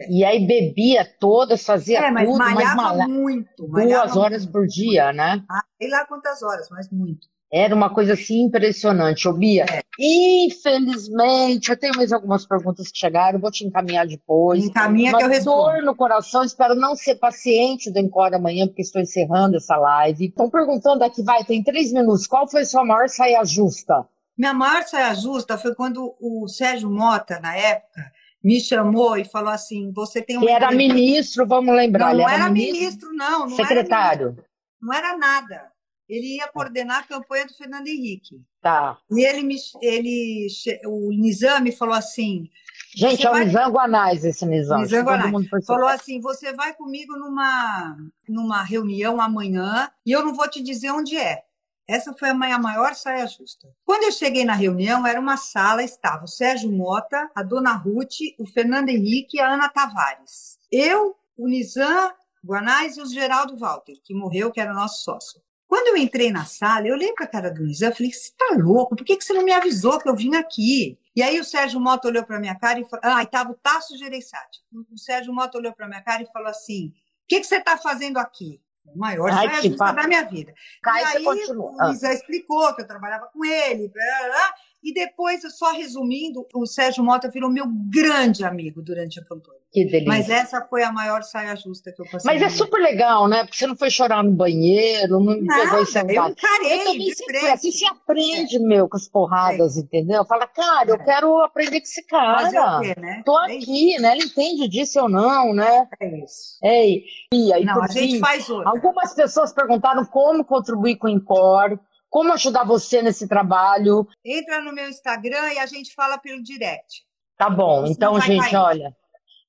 B: E aí bebia todas, fazia
C: É, mas
B: tudo, mas
C: malhava
B: malha...
C: muito.
B: duas
C: malhava
B: horas
C: muito.
B: por dia, né?
C: Ah, sei lá quantas horas, mas muito.
B: Era uma coisa assim impressionante, ô Bia.
C: É.
B: Infelizmente, eu tenho mais algumas perguntas que chegaram, vou te encaminhar depois.
C: Encaminha
B: Uma
C: que eu respondo.
B: dor no coração, espero não ser paciente do Encore amanhã, porque estou encerrando essa live. Estão perguntando aqui, vai, tem três minutos, qual foi a sua maior saia justa?
C: Minha maior saia justa foi quando o Sérgio Mota, na época, me chamou e falou assim: você tem uma.
B: Que era ministro, vamos lembrar,
C: Não, não
B: era ministro,
C: não. não
B: secretário.
C: Era, ministro, não era nada. Ele ia coordenar a campanha do Fernando Henrique.
B: Tá.
C: E ele me, ele, o Nizam me falou assim,
B: Gente, é o
C: vai-
B: Nizam Guanais esse Nizam.
C: Nizam Guanais. falou assim, você vai comigo numa, numa reunião amanhã e eu não vou te dizer onde é. Essa foi a minha maior saia justa. Quando eu cheguei na reunião, era uma sala, estava o Sérgio Mota, a Dona Ruth, o Fernando Henrique e a Ana Tavares. Eu, o Nizam Guanais e o Geraldo Walter, que morreu, que era nosso sócio. Quando eu entrei na sala, eu olhei para a cara do Nizam e falei: Você está louco? Por que, você não me avisou que eu vim aqui? E aí o Sérgio Mota olhou para minha cara e falou: Ah, estava o Tasso Gereissati. O Sérgio Mota olhou para minha cara e falou assim: O que, que você está fazendo aqui? O maior
B: Ai,
C: justa
B: papo.
C: da minha vida.
B: Cai,
C: e aí o. Nizam explicou que eu trabalhava com ele, blá, blá, blá. E depois, só resumindo, o Sérgio Mota virou meu grande amigo durante a campanha.
B: Que delícia.
C: Mas essa foi a maior saia justa que eu passei.
B: Mas é super legal, né? Porque você não foi chorar no banheiro, não pegou e
C: Nada, eu encarei
B: Eu também
C: de
B: fui
C: frente.
B: assim, você aprende, meu, com as porradas, entendeu? Fala, cara, eu
C: É.
B: quero aprender com esse
C: Fazer
B: cara.
C: o quê, né?
B: Tô
C: É
B: aqui, né? Ele entende disso ou não, né?
C: É isso.
B: Bia, e
C: Não,
B: por
C: a gente
B: fim,
C: faz outra.
B: algumas pessoas perguntaram como contribuir com o Incor, como ajudar você nesse trabalho.
C: Entra no meu Instagram e a gente fala pelo direct.
B: Tá bom,
C: Isso
B: então, gente,
C: cair.
B: olha.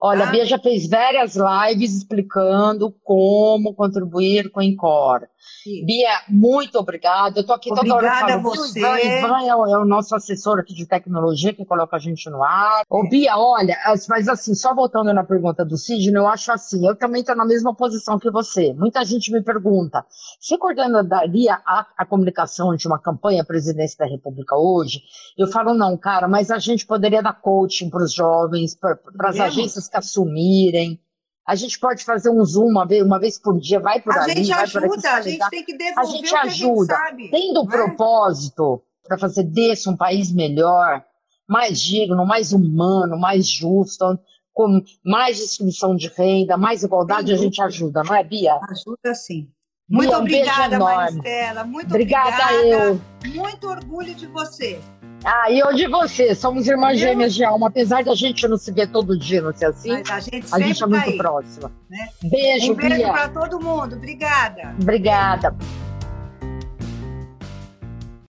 B: Olha, a
C: Tá?
B: Bia já fez várias lives explicando como contribuir com o Incor.
C: Isso.
B: Bia, muito obrigada. Eu tô aqui toda hora
C: Obrigada a você.
B: Ivan, Ivan é, o, é o nosso assessor aqui de tecnologia que coloca a gente no ar. Ô, Bia, olha, as- mas assim, só voltando na pergunta do Sidney, eu acho assim, eu também estou na mesma posição que você. Muita gente me pergunta, você coordenaria a, a comunicação de uma campanha à presidência da República hoje? Eu falo, não, cara, mas a gente poderia dar coaching para os jovens, para as agências que assumirem. A gente pode fazer um Zoom uma vez, uma vez por dia, vai por
C: A
B: ali,
C: gente
B: vai por aqui.
C: ajuda, a gente tem que devolver
B: gente
C: o
B: ajuda.
C: a gente sabe.
B: Tendo um
C: não é?
B: propósito para fazer desse um país melhor, mais digno, mais humano, mais justo, com mais distribuição de renda, mais igualdade, a gente ajuda, não é, Bia?
C: Ajuda sim.
B: Bia,
C: Muito
B: beijo
C: obrigada. Maristela. Muito
B: Obrigada
C: obrigada.
B: eu.
C: Muito orgulho de você.
B: Ah, e eu de você, somos irmãs
C: Viu?
B: gêmeas de alma, apesar da gente não se ver todo dia, não ser assim,
C: Mas a gente
B: a gente é muito
C: aí.
B: próxima.
C: né?
B: Beijo,
C: Um beijo para todo mundo. Obrigada.
B: Obrigada.